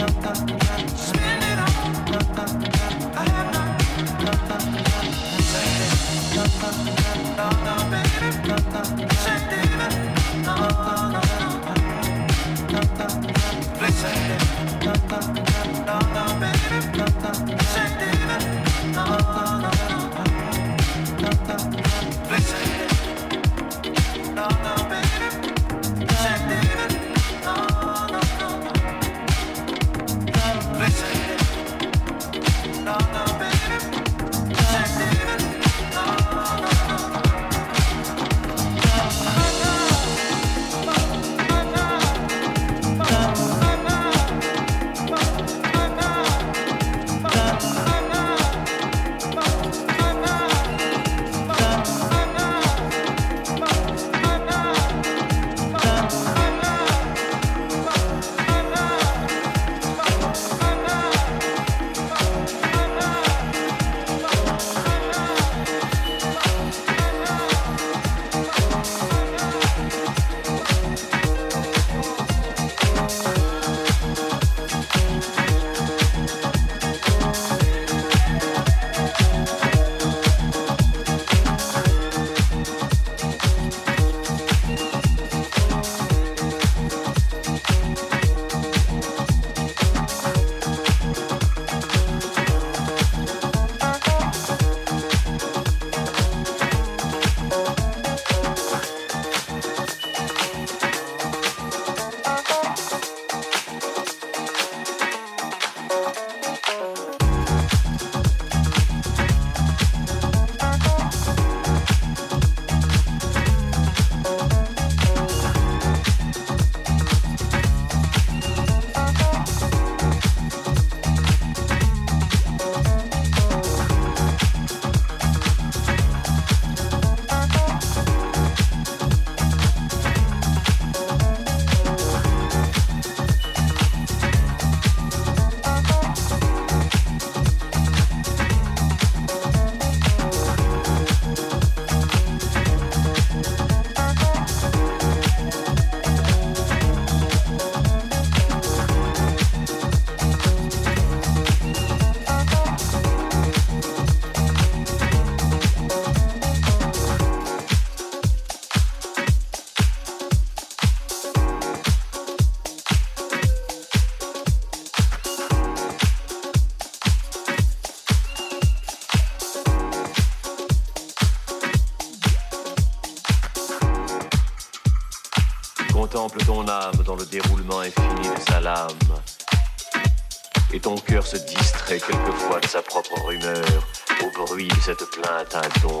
dans cette plainte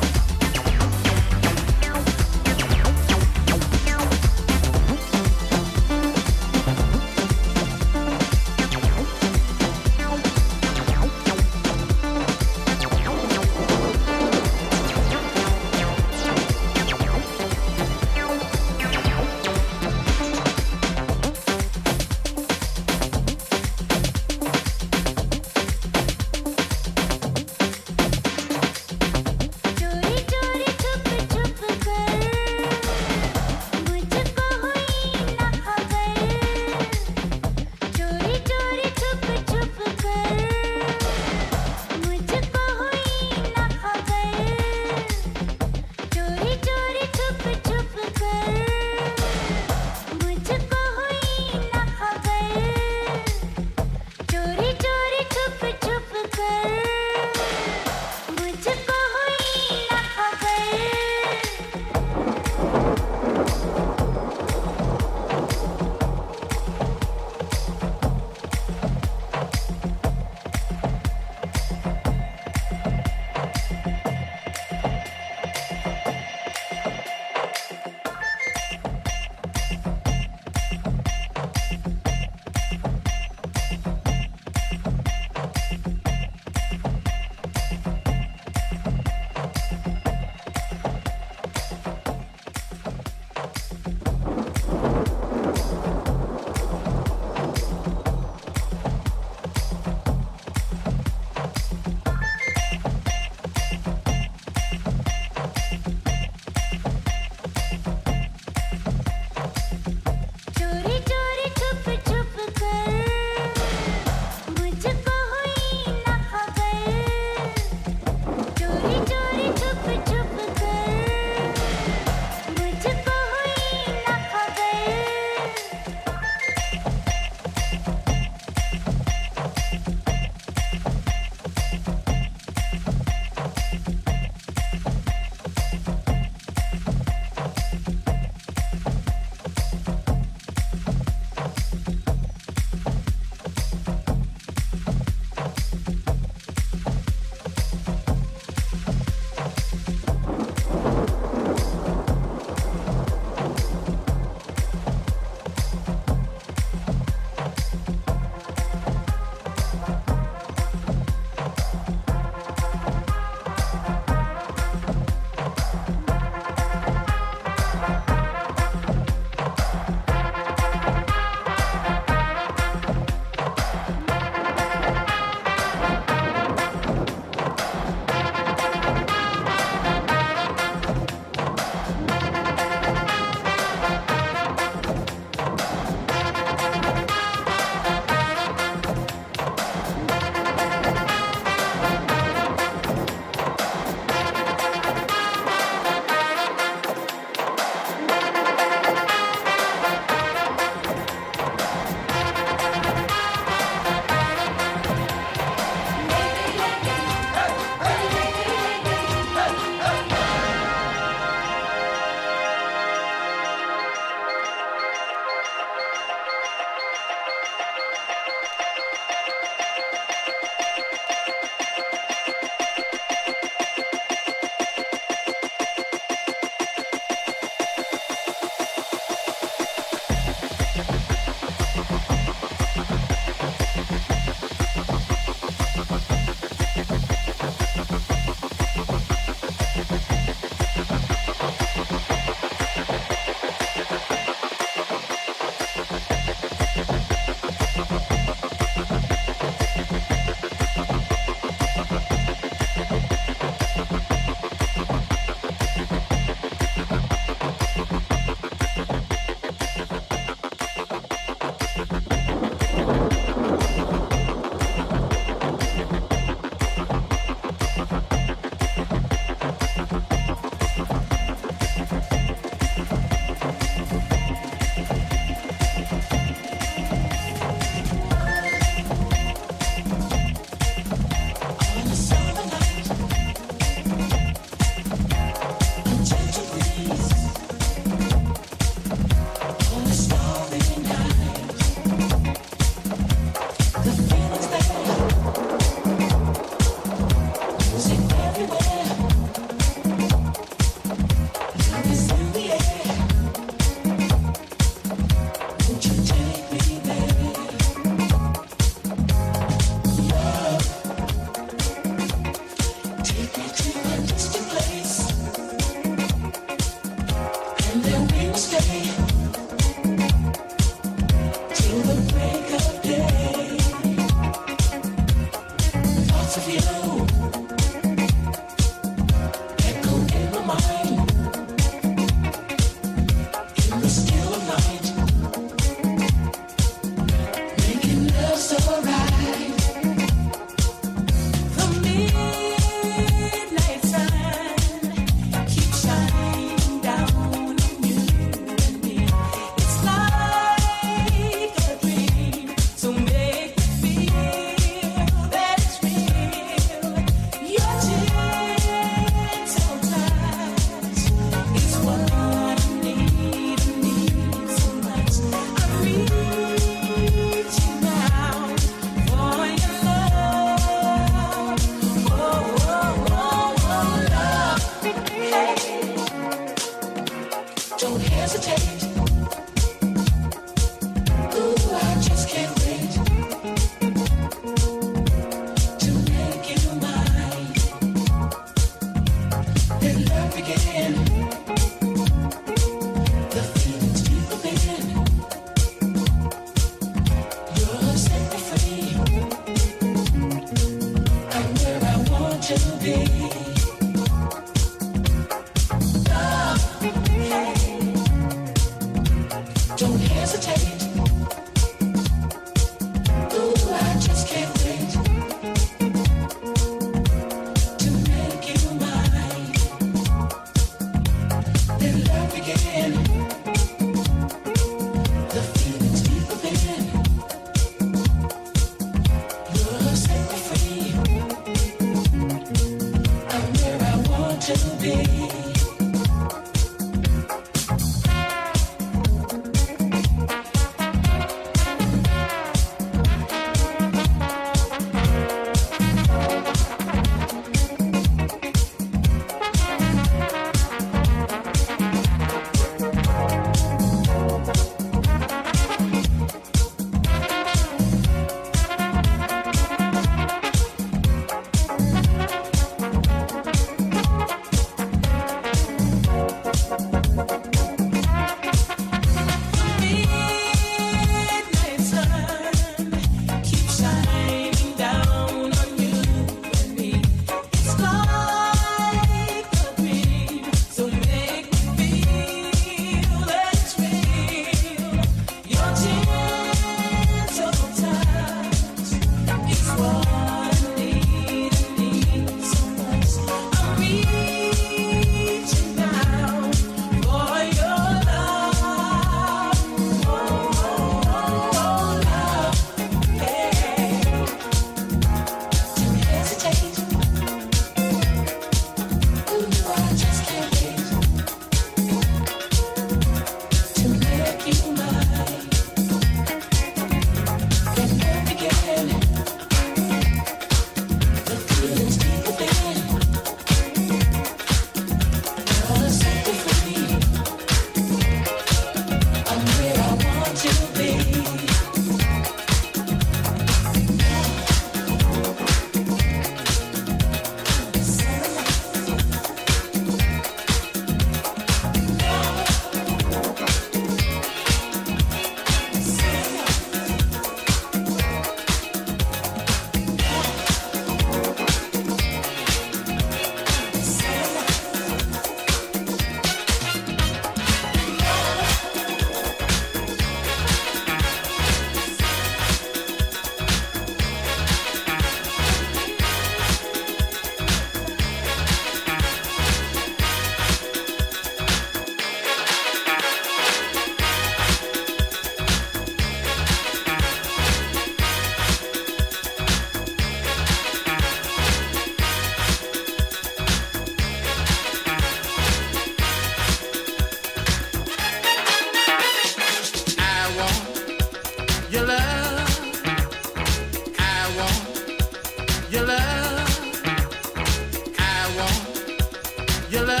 You love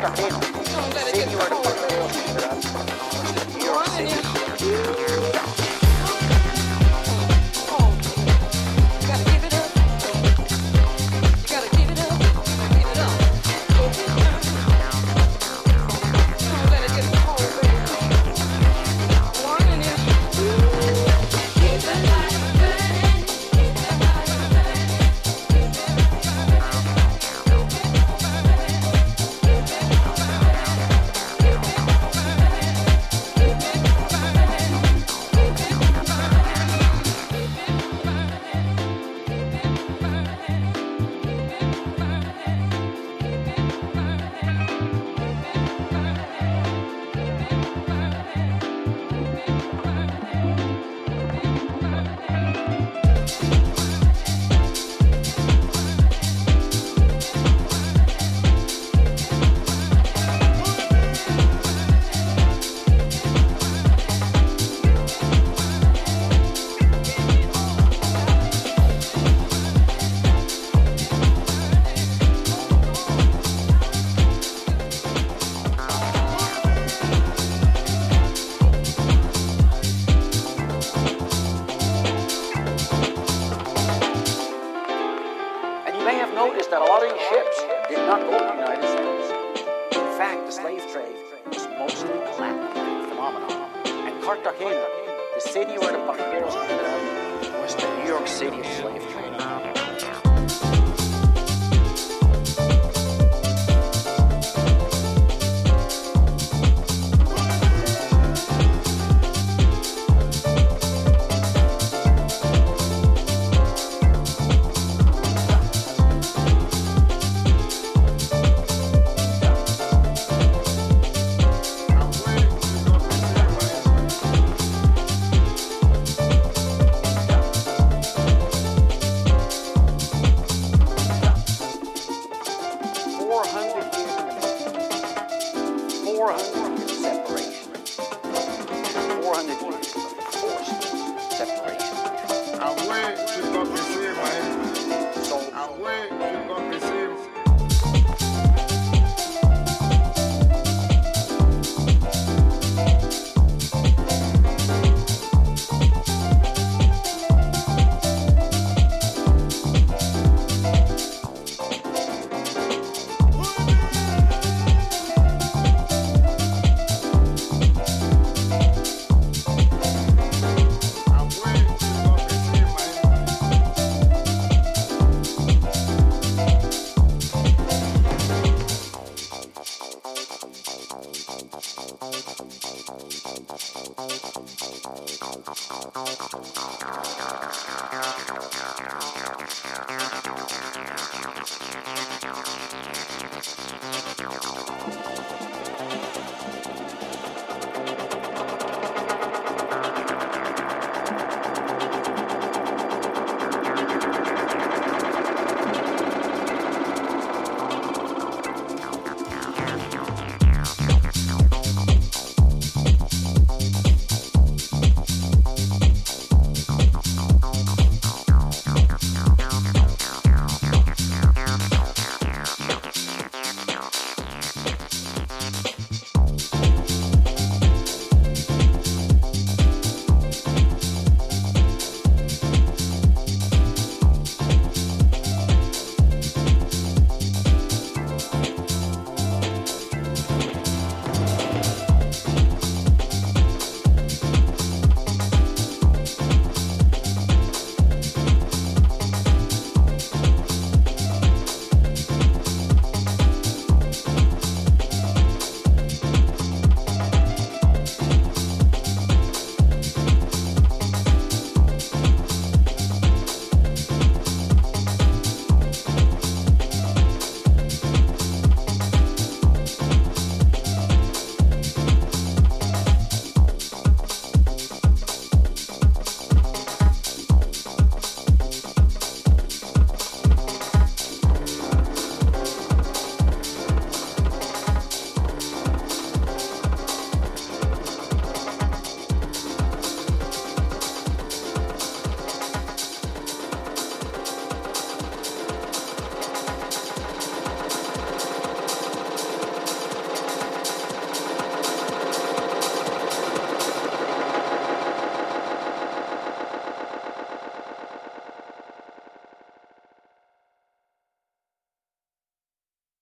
Cartagena. Señor Cartagena.